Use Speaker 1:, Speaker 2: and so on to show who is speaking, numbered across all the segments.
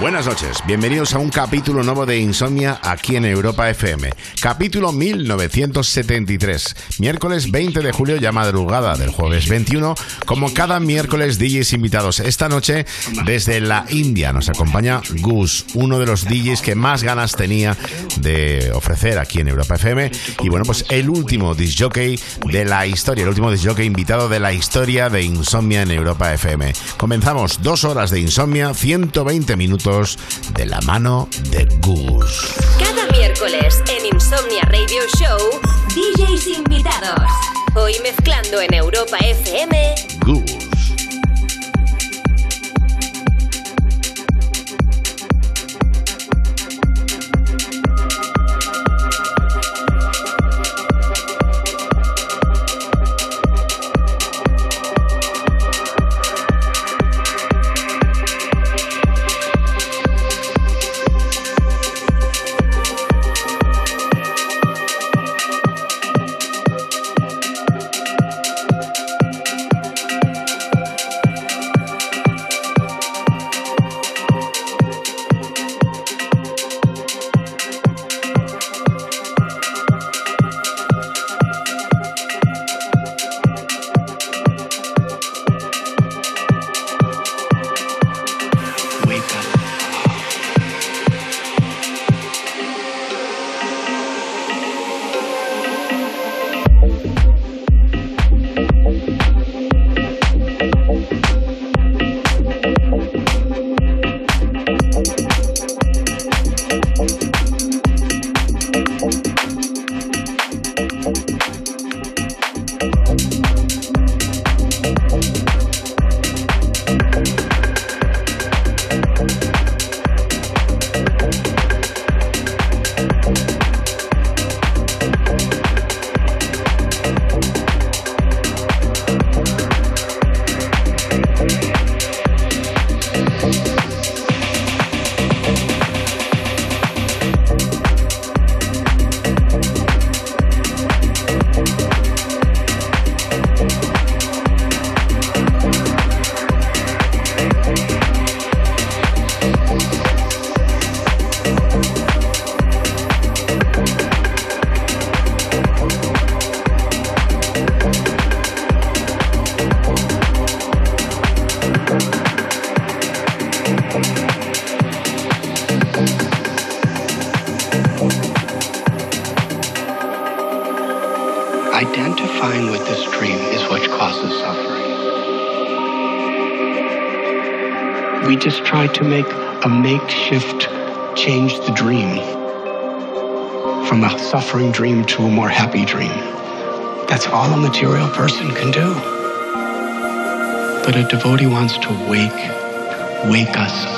Speaker 1: Buenas noches, bienvenidos a un capítulo nuevo de Insomnia aquí en Europa FM. Capítulo 1973, miércoles 20 de julio ya madrugada del jueves 21, como cada miércoles DJs invitados. Esta noche desde la India nos acompaña Gus, uno de los DJs que más ganas tenía de ofrecer aquí en Europa FM. Y bueno, pues el último disjockey de la historia, el último disjockey invitado de la historia de Insomnia en Europa FM. Comenzamos dos horas de Insomnia, 120 minutos de la mano de Gus.
Speaker 2: Cada miércoles en Insomnia Radio Show, DJs invitados. Hoy mezclando en Europa FM,
Speaker 1: Gus.
Speaker 3: Identifying with this dream is what causes suffering. We just try to make a makeshift change the dream from a suffering dream to a more happy dream. That's all a material person can do. But a devotee wants to wake, wake us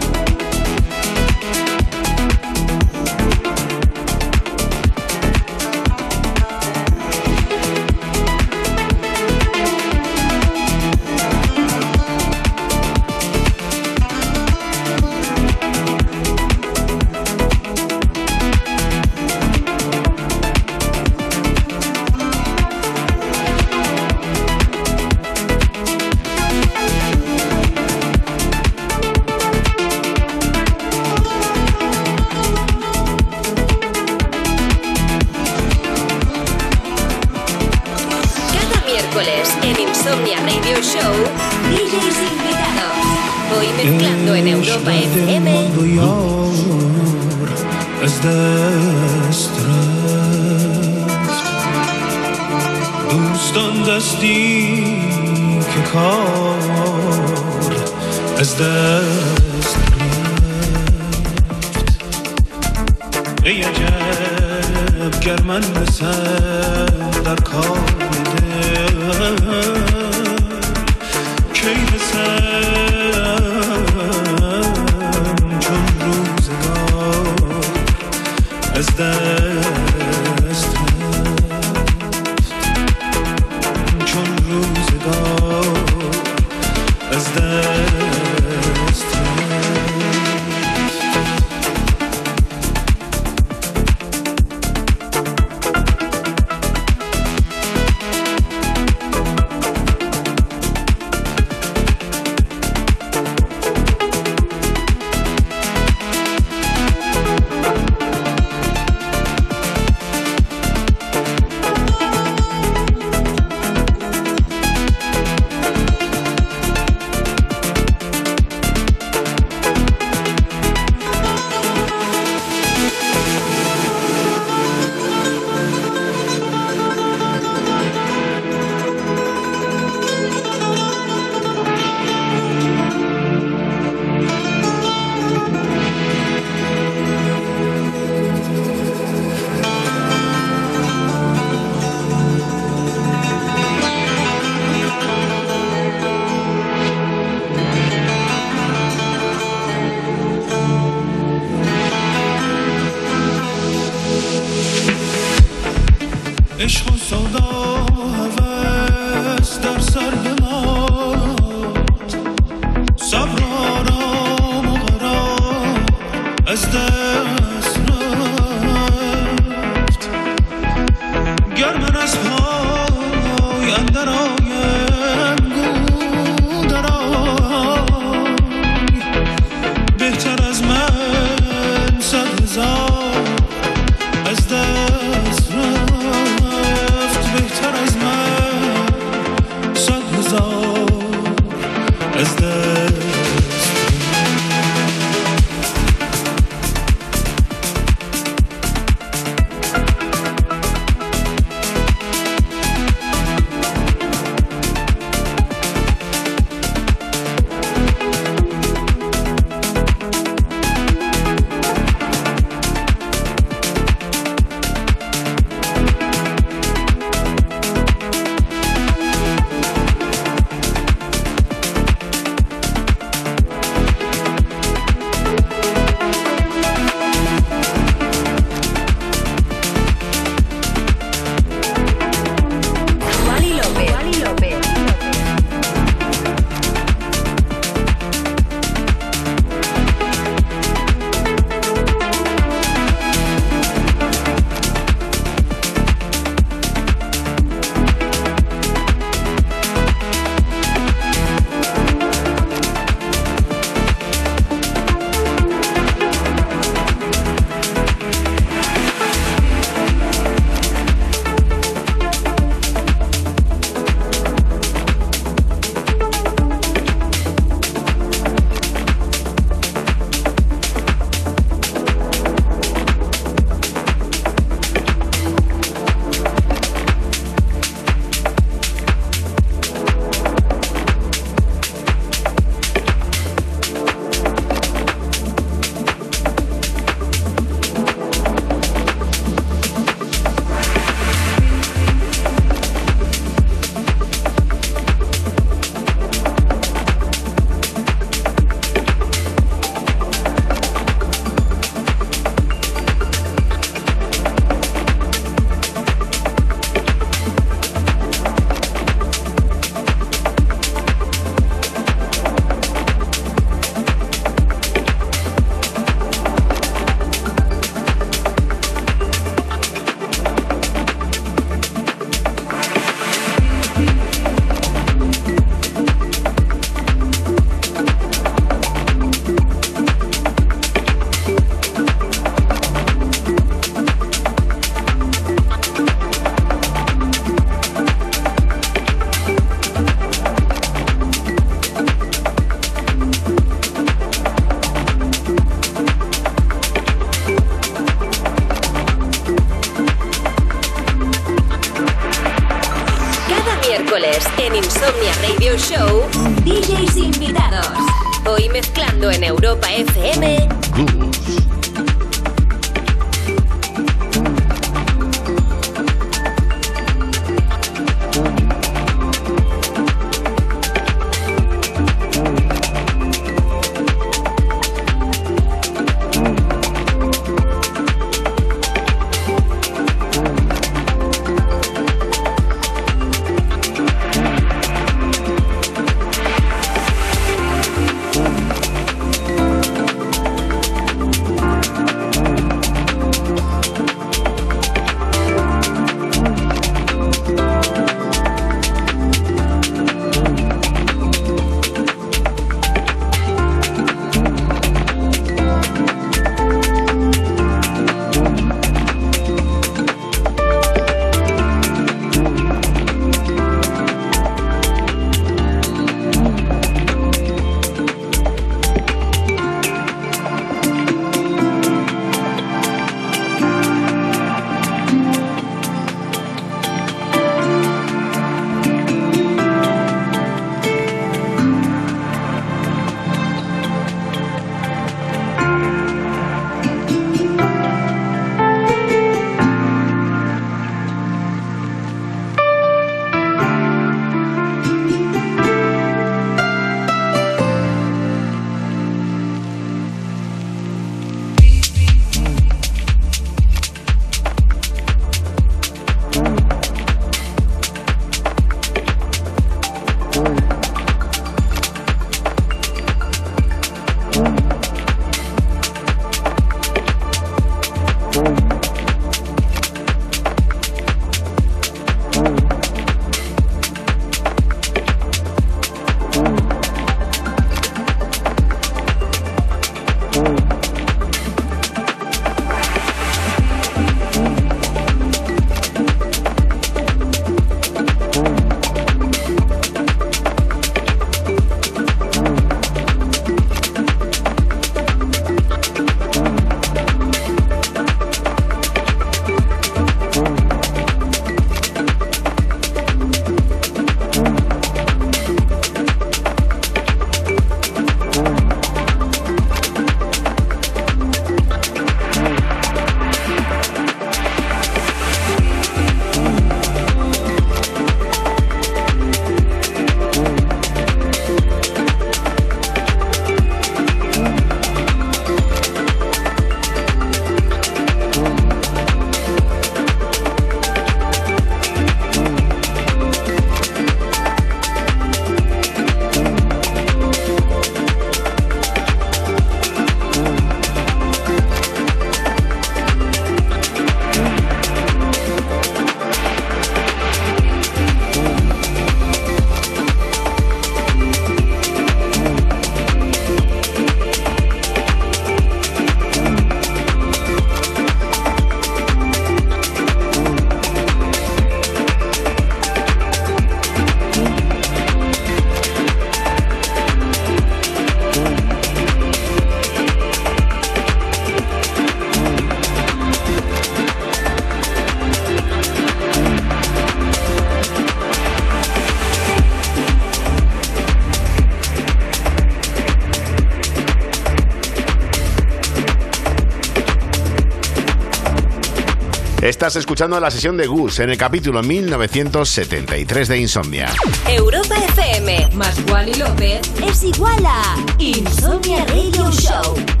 Speaker 1: Estás escuchando la sesión de Gus en el capítulo 1973 de Insomnia.
Speaker 2: Europa FM más Wally López es igual a Insomnia Radio Show.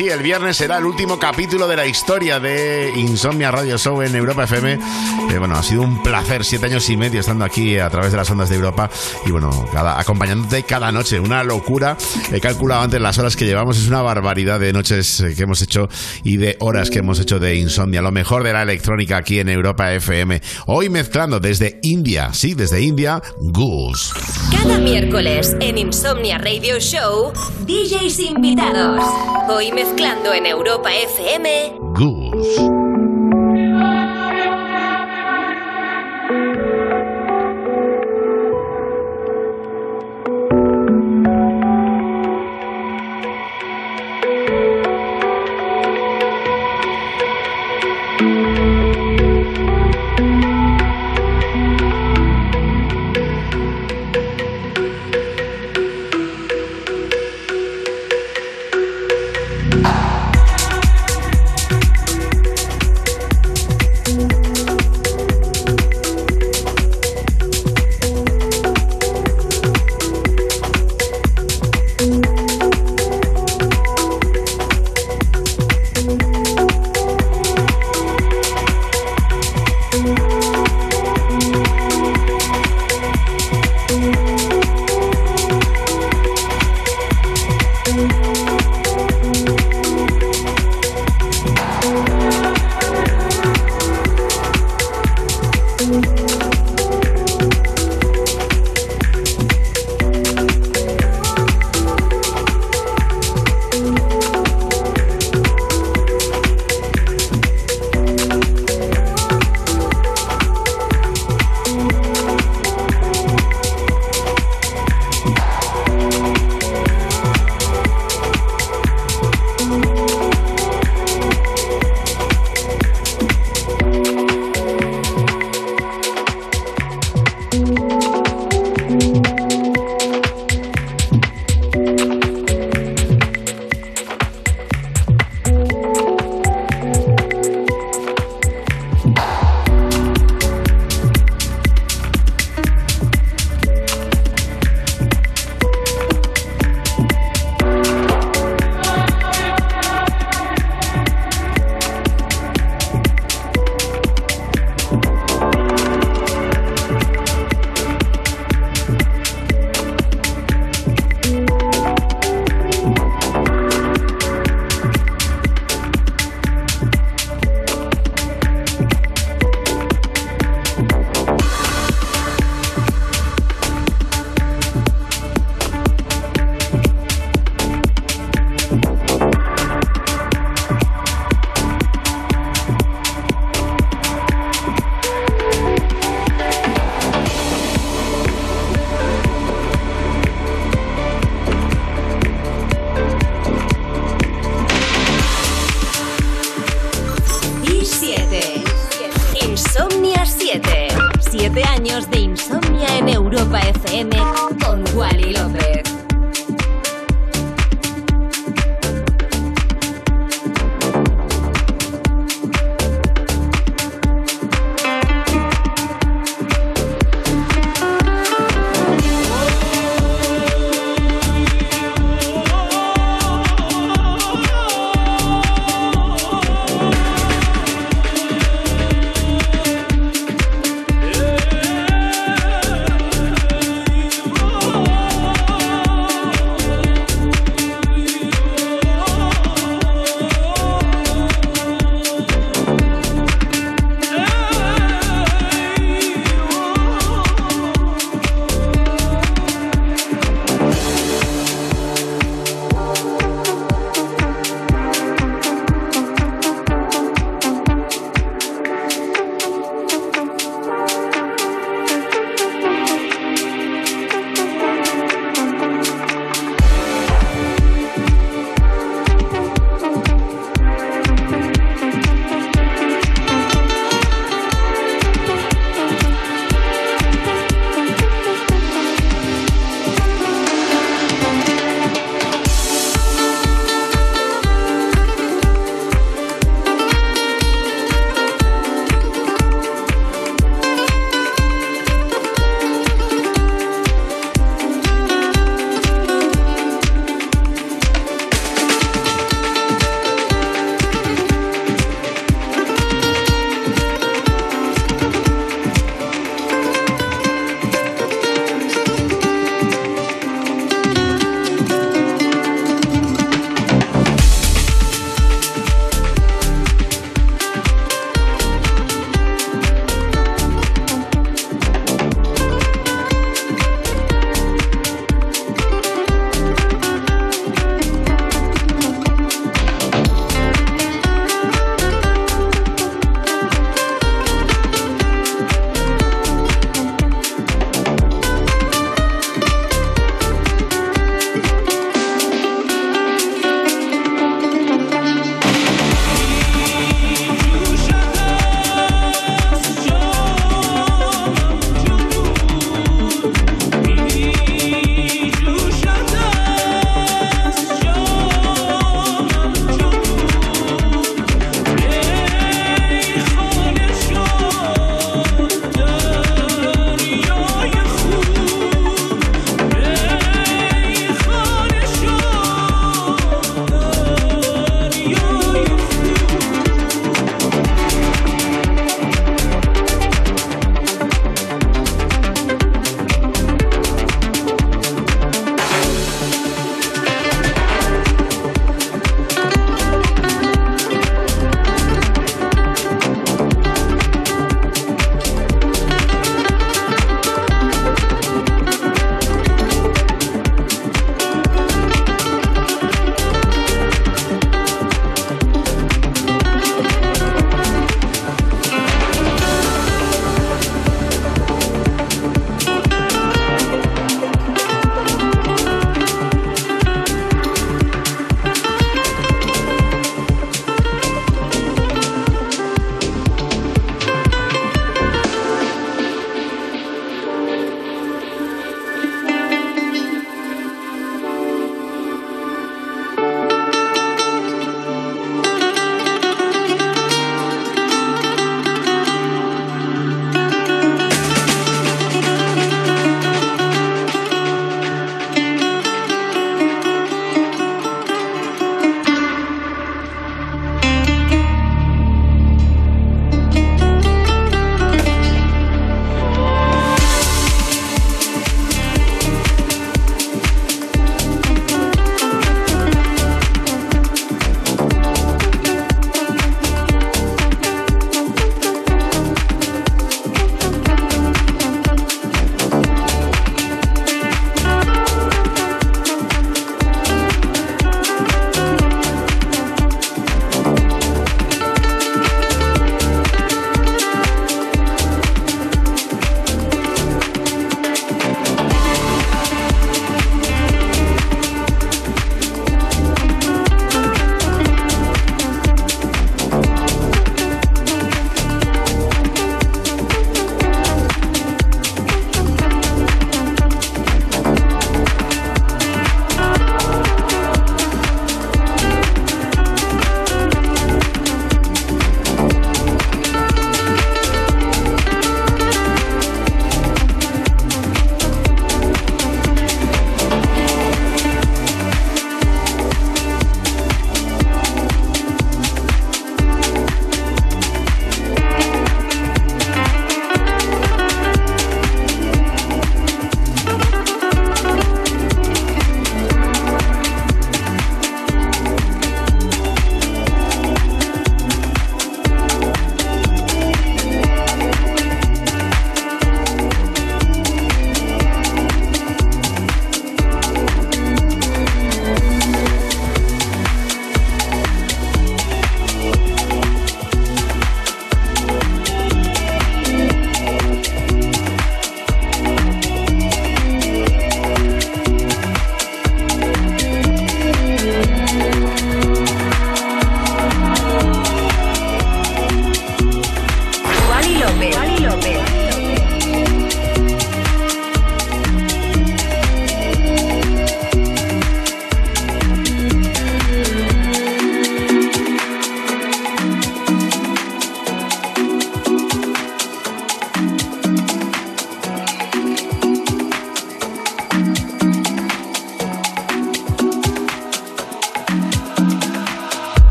Speaker 1: Sí, el viernes será el último capítulo de la historia de Insomnia Radio Show en Europa FM. Eh, bueno, ha sido un placer, siete años y medio estando aquí a través de las ondas de Europa y bueno, cada, acompañándote cada noche. Una locura. He calculado antes las horas que llevamos, es una barbaridad de noches eh, que hemos hecho y de horas que hemos hecho de Insomnia. Lo mejor de la electrónica aquí en Europa FM. Hoy mezclando desde India, sí, desde India, Goose.
Speaker 2: Cada miércoles en Insomnia Radio Show, DJs invitados. Hoy mezclando en Europa FM.
Speaker 1: Goose.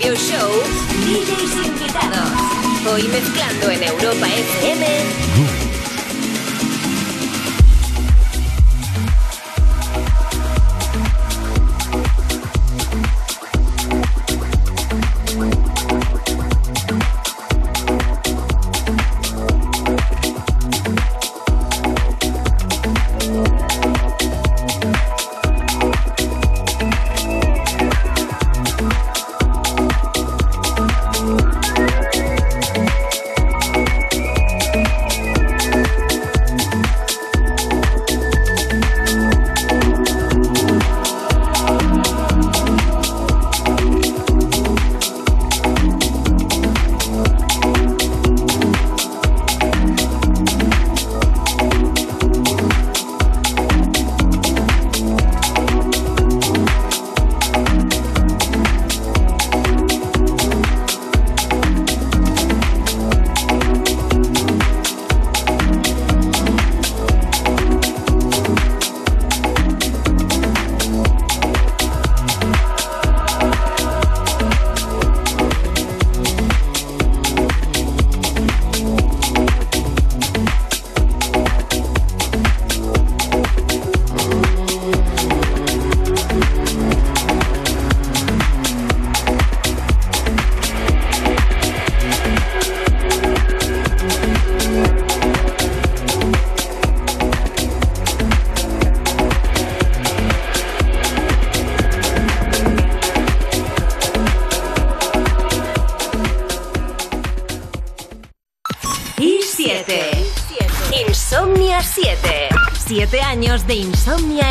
Speaker 2: Radio Show, DJs invitados. Hoy mezclando en Europa FM.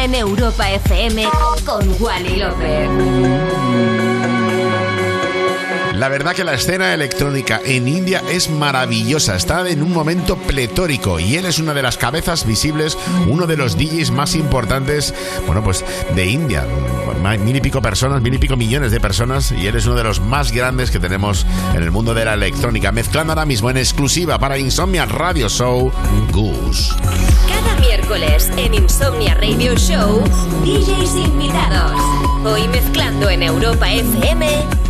Speaker 2: En Europa FM con Wally López.
Speaker 1: La verdad que la escena electrónica en India es maravillosa, está en un momento pletórico y él es una de las cabezas visibles, uno de los DJs más importantes, bueno, pues de India. Mil y pico personas, mil y pico millones de personas y él es uno de los más grandes que tenemos en el mundo de la electrónica, mezclando ahora mismo en exclusiva para Insomnia Radio Show Goose
Speaker 2: en Insomnia Radio Show, DJs invitados. Hoy mezclando en Europa FM.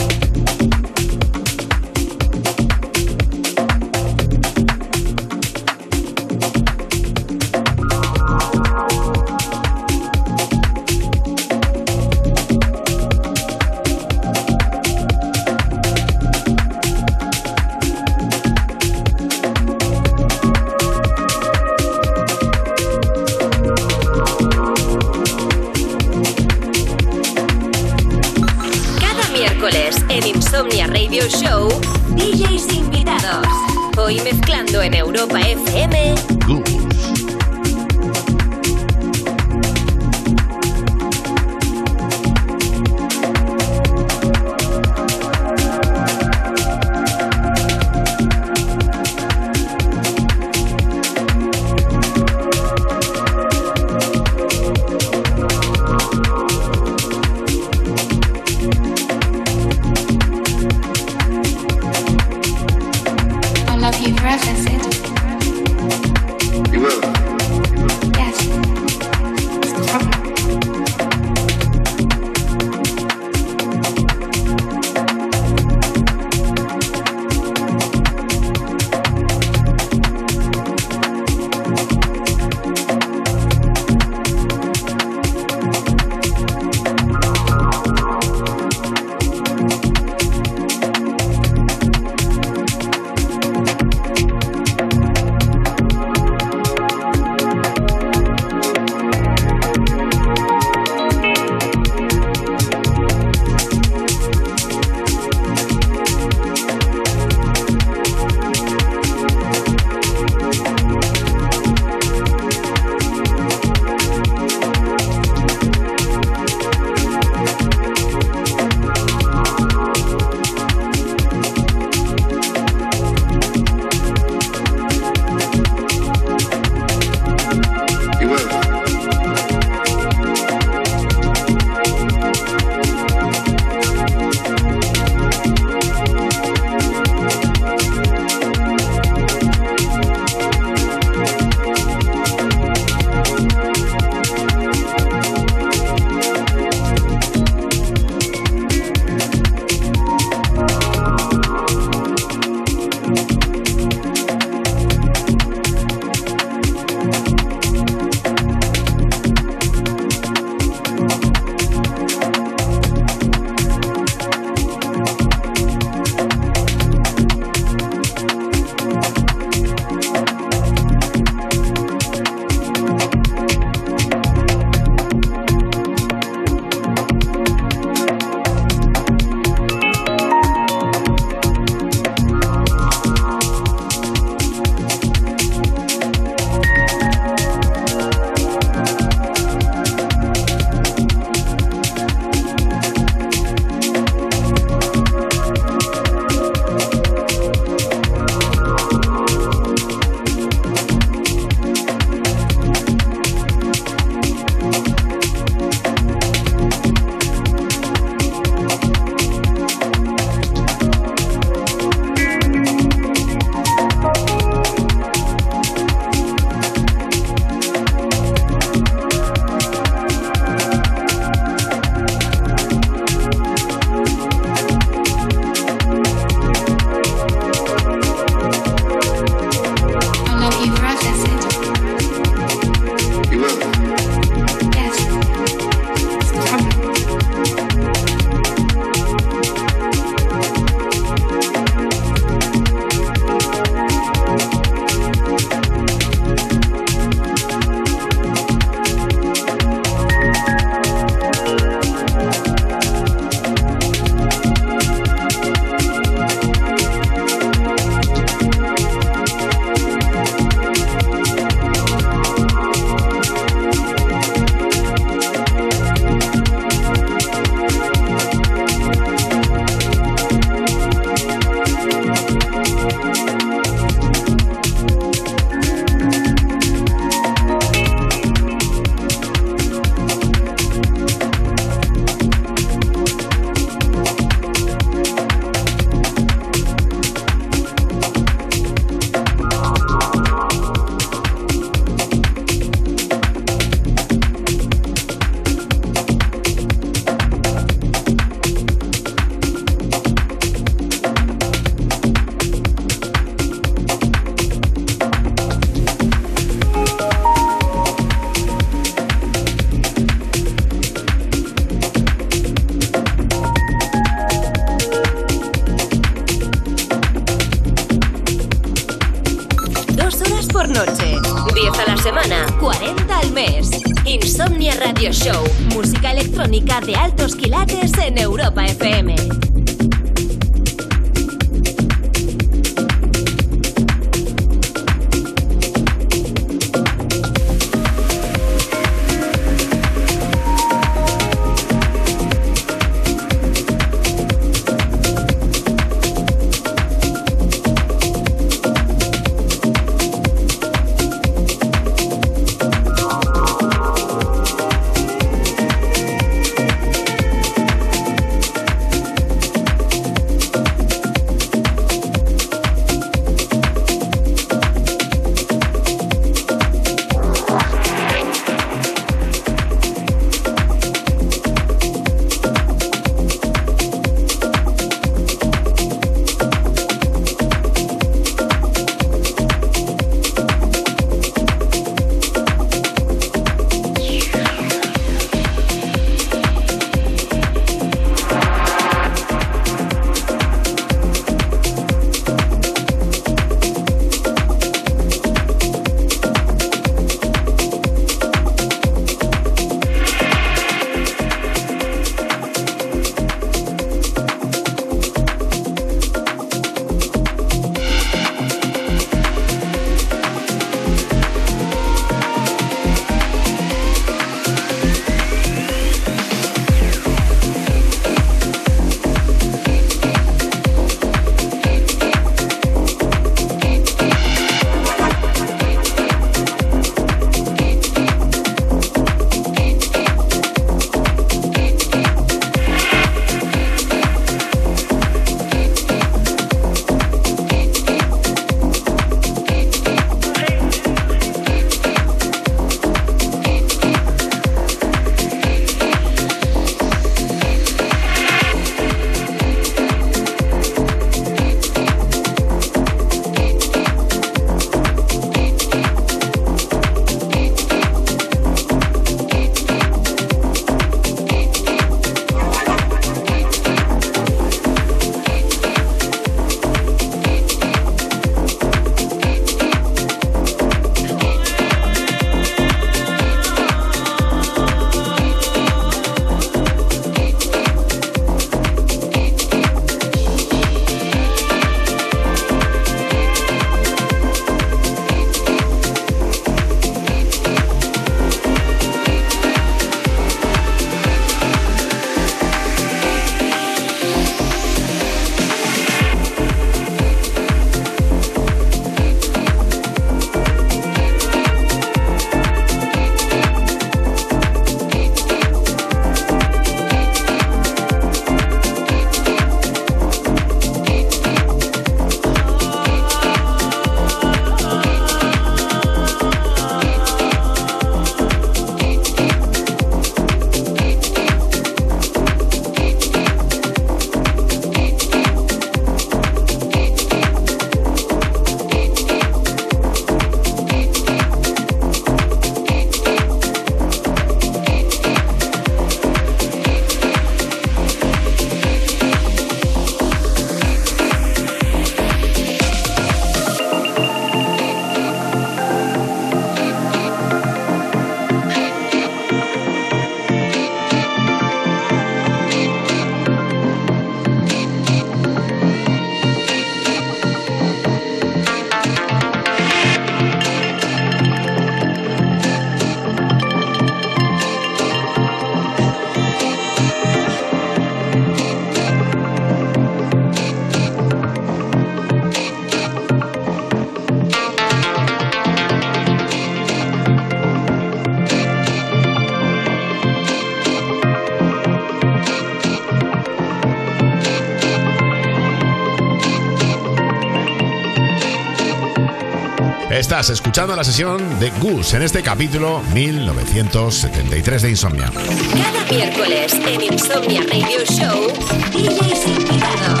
Speaker 1: Escuchando la sesión de Gus en este capítulo 1973 de Insomnia.
Speaker 2: Cada miércoles en Insomnia Radio Show, DJs invitados.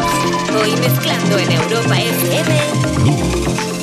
Speaker 2: Hoy mezclando en Europa FM.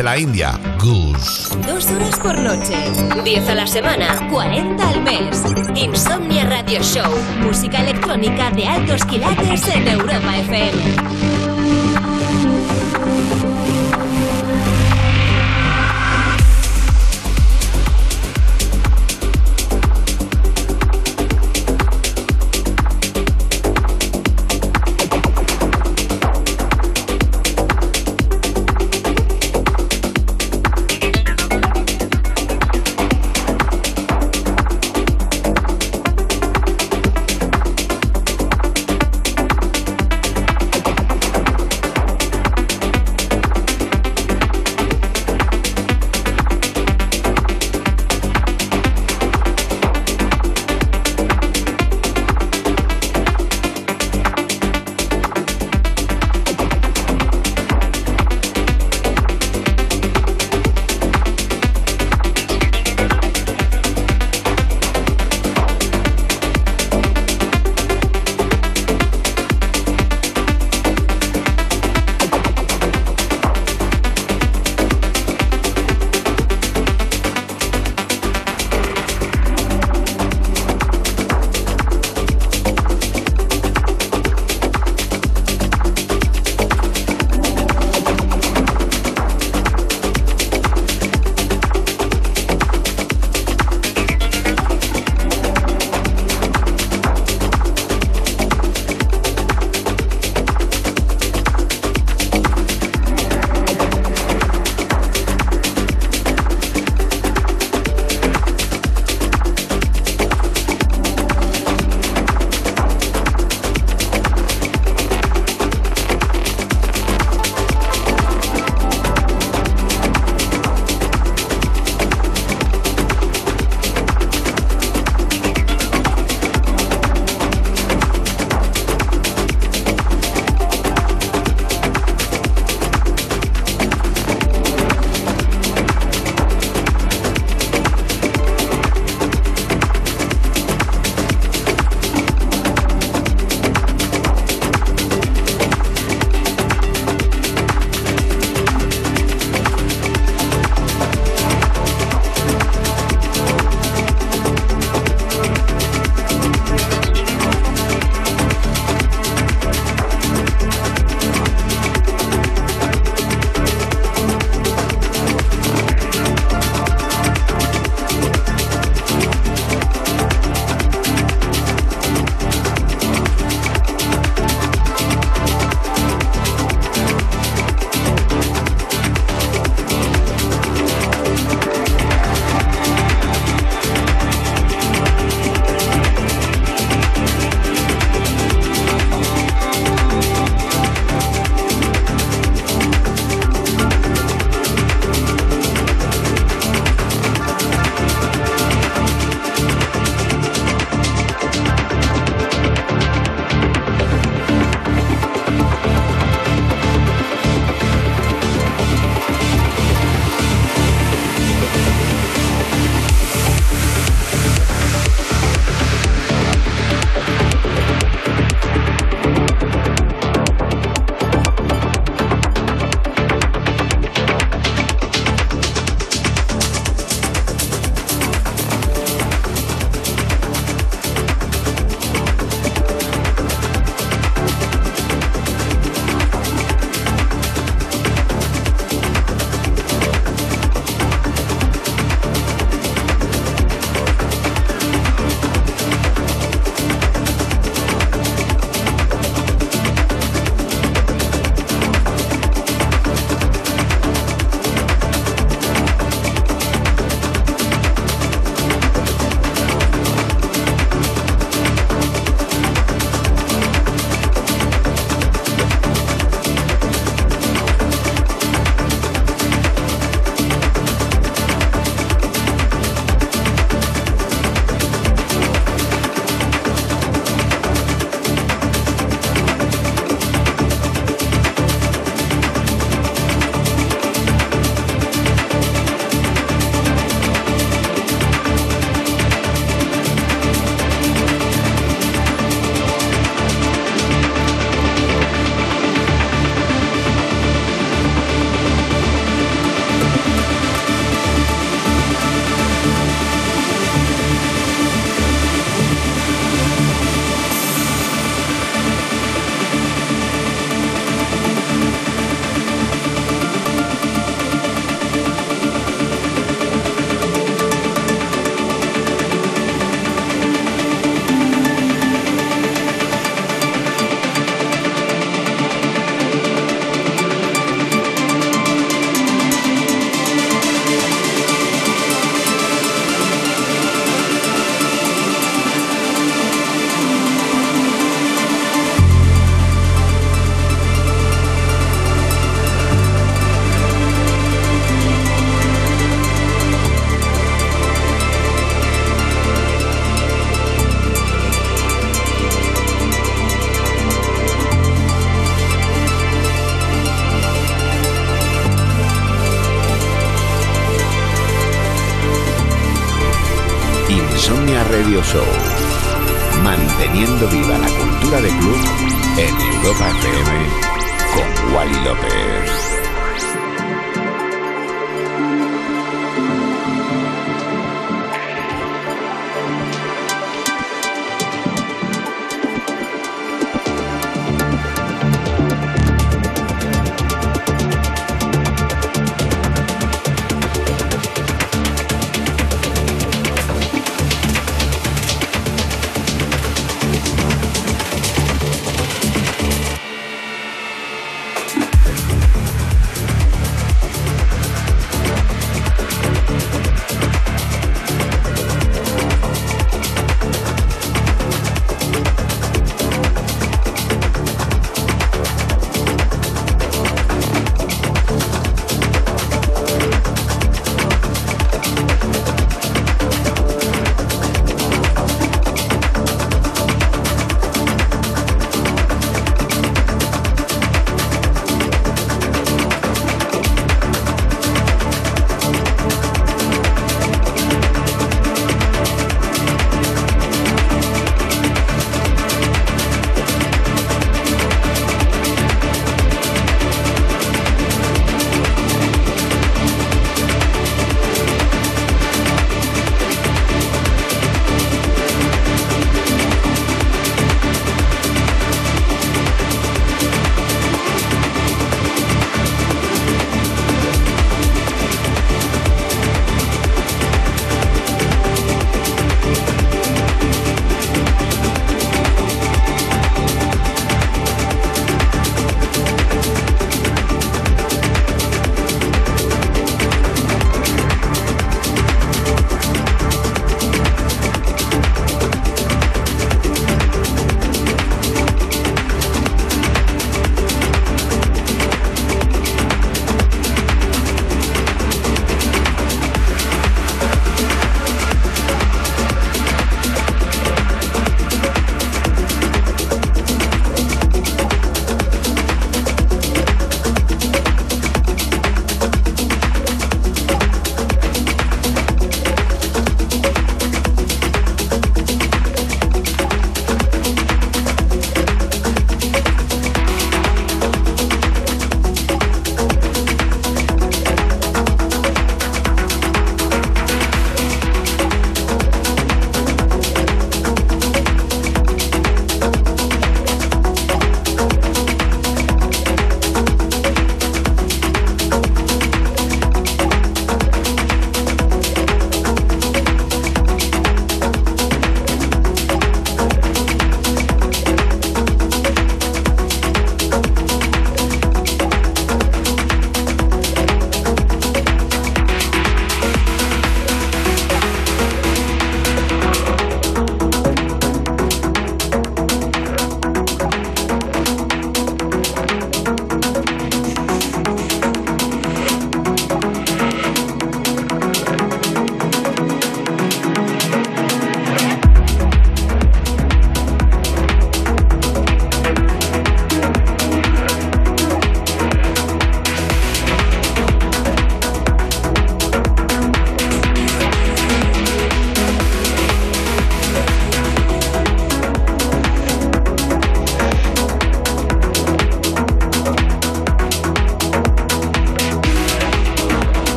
Speaker 1: Desde la India, Goose.
Speaker 2: Dos horas por noche, 10 a la semana, 40 al mes. Insomnia Radio Show, música electrónica de altos quilates en Europa FM.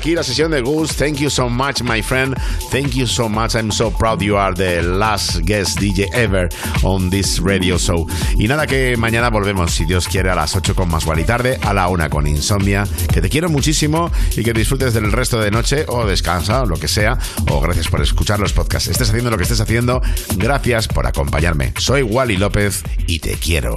Speaker 1: Aquí la sesión de Gus. Thank you so much, my friend. Thank you so much. I'm so proud you are the last guest DJ ever on this radio show. Y nada, que mañana volvemos, si Dios quiere, a las 8 con más y tarde, a la 1 con Insomnia. Que te quiero muchísimo y que disfrutes del resto de noche o descansa o lo que sea. O gracias por escuchar los podcasts. Estés haciendo lo que estés haciendo. Gracias por acompañarme. Soy Wally López y te quiero.